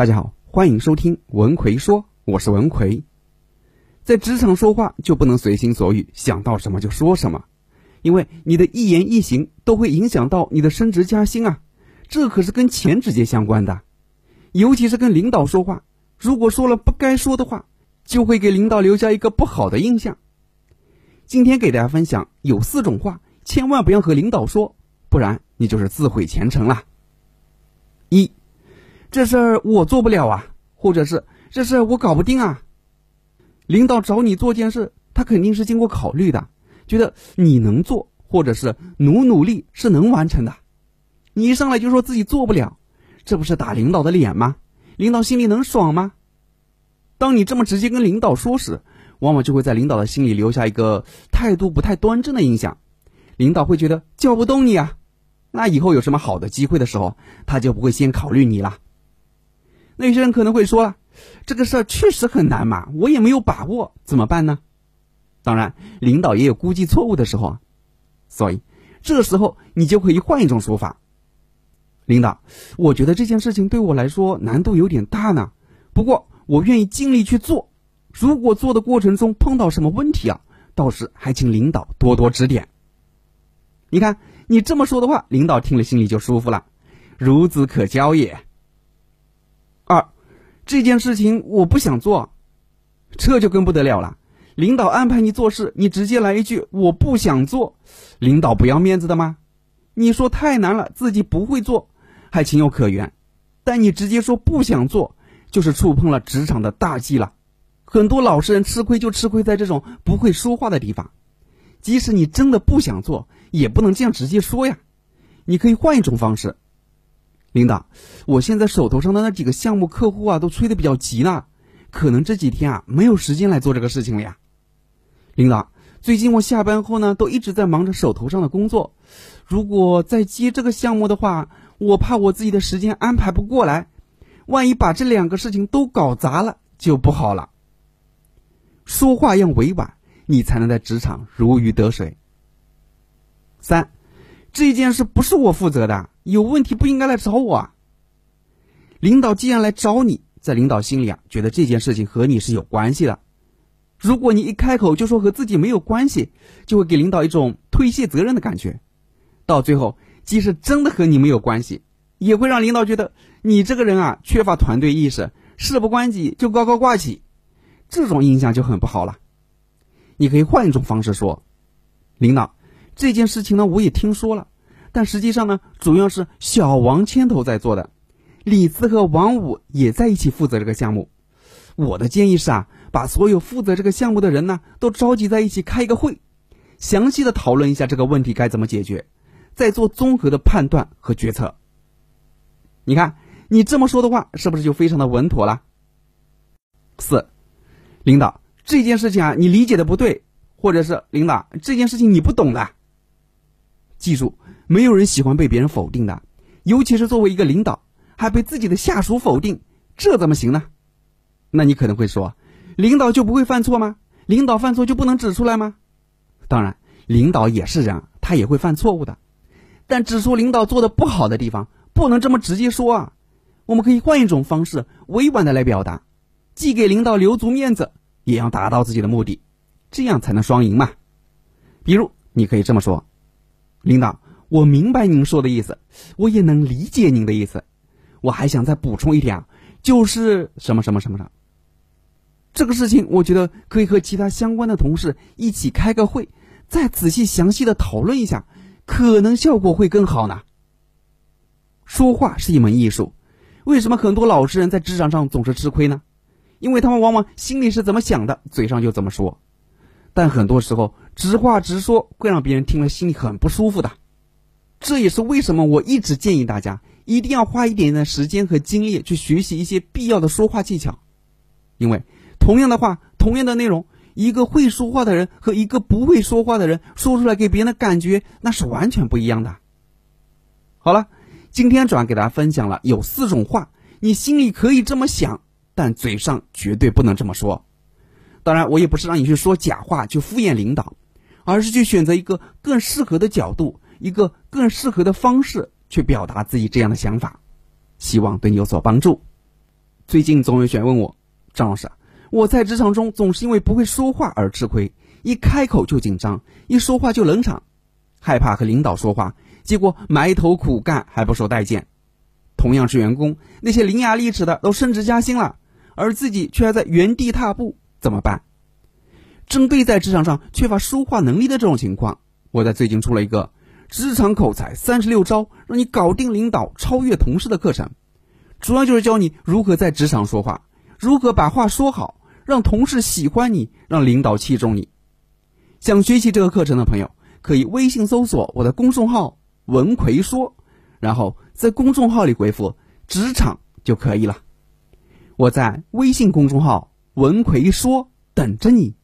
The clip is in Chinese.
大家好，欢迎收听文奎说，我是文奎。在职场说话就不能随心所欲，想到什么就说什么，因为你的一言一行都会影响到你的升职加薪啊，这可是跟钱直接相关的。尤其是跟领导说话，如果说了不该说的话，就会给领导留下一个不好的印象。今天给大家分享有四种话，千万不要和领导说，不然你就是自毁前程了。一，这事儿我做不了啊，或者是这事儿我搞不定啊。领导找你做件事，他肯定是经过考虑的，觉得你能做，或者是努努力是能完成的。你一上来就说自己做不了，这不是打领导的脸吗？领导心里能爽吗？当你这么直接跟领导说时，往往就会在领导的心里留下一个态度不太端正的印象，领导会觉得叫不动你啊，那以后有什么好的机会的时候，他就不会先考虑你了。那些人可能会说了，这个事儿确实很难嘛，我也没有把握，怎么办呢？当然，领导也有估计错误的时候啊，所以这时候你就可以换一种说法。领导，我觉得这件事情对我来说难度有点大呢，不过我愿意尽力去做。如果做的过程中碰到什么问题啊，到时还请领导多多指点。你看，你这么说的话，领导听了心里就舒服了，孺子可教也。这件事情我不想做，这就更不得了了。领导安排你做事，你直接来一句我不想做，领导不要面子的吗？你说太难了，自己不会做，还情有可原，但你直接说不想做，就是触碰了职场的大忌了。很多老实人吃亏就吃亏在这种不会说话的地方，即使你真的不想做，也不能这样直接说呀。你可以换一种方式，领导，我现在手头上的那几个项目客户啊，都催得比较急呢，可能这几天啊没有时间来做这个事情了呀。领导，最近我下班后呢，都一直在忙着手头上的工作，如果再接这个项目的话，我怕我自己的时间安排不过来，万一把这两个事情都搞砸了，就不好了。说话要委婉，你才能在职场如鱼得水。三，这件事不是我负责的，有问题不应该来找我。啊。领导既然来找你，在领导心里啊，觉得这件事情和你是有关系的。如果你一开口就说和自己没有关系，就会给领导一种推卸责任的感觉。到最后，即使真的和你没有关系，也会让领导觉得你这个人啊缺乏团队意识，事不关己就高高挂起。这种印象就很不好了。你可以换一种方式说：“领导，这件事情呢，我也听说了，但实际上呢，主要是小王牵头在做的，李四和王五也在一起负责这个项目。我的建议是啊，把所有负责这个项目的人呢，都召集在一起开一个会，详细的讨论一下这个问题该怎么解决，再做综合的判断和决策。你看，你这么说的话，是不是就非常的稳妥了？四。领导，这件事情啊，你理解的不对，或者是领导这件事情你不懂的。记住，没有人喜欢被别人否定的，尤其是作为一个领导，还被自己的下属否定，这怎么行呢？那你可能会说，领导就不会犯错吗？领导犯错就不能指出来吗？当然，领导也是人，他也会犯错误的。但指出领导做的不好的地方，不能这么直接说啊。我们可以换一种方式，委婉的来表达。既给领导留足面子，也要达到自己的目的，这样才能双赢嘛。比如，你可以这么说：“领导，我明白您说的意思，我也能理解您的意思。我还想再补充一点啊，就是什么什么什么的。这个事情，我觉得可以和其他相关的同事一起开个会，再仔细详细的讨论一下，可能效果会更好呢。说话是一门艺术，为什么很多老实人在职场上总是吃亏呢？”因为他们往往心里是怎么想的，嘴上就怎么说，但很多时候直话直说会让别人听了心里很不舒服的。这也是为什么我一直建议大家一定要花一点点的时间和精力去学习一些必要的说话技巧。因为同样的话，同样的内容，一个会说话的人和一个不会说话的人说出来给别人的感觉那是完全不一样的。好了，今天主要给大家分享了有四种话，你心里可以这么想。但嘴上绝对不能这么说。当然，我也不是让你去说假话去敷衍领导，而是去选择一个更适合的角度，一个更适合的方式去表达自己这样的想法。希望对你有所帮助。最近总有学员问我，张老师，我在职场中总是因为不会说话而吃亏，一开口就紧张，一说话就冷场，害怕和领导说话，结果埋头苦干还不受待见。同样是员工，那些伶牙俐齿的都升职加薪了，而自己却还在原地踏步，怎么办？针对在职场上缺乏说话能力的这种情况，我在最近出了一个职场口才三十六招，让你搞定领导、超越同事的课程。主要就是教你如何在职场说话，如何把话说好，让同事喜欢你，让领导器重你。想学习这个课程的朋友，可以微信搜索我的公众号“文奎说”，然后在公众号里回复“职场”就可以了。我在微信公众号“文奎说”等着你。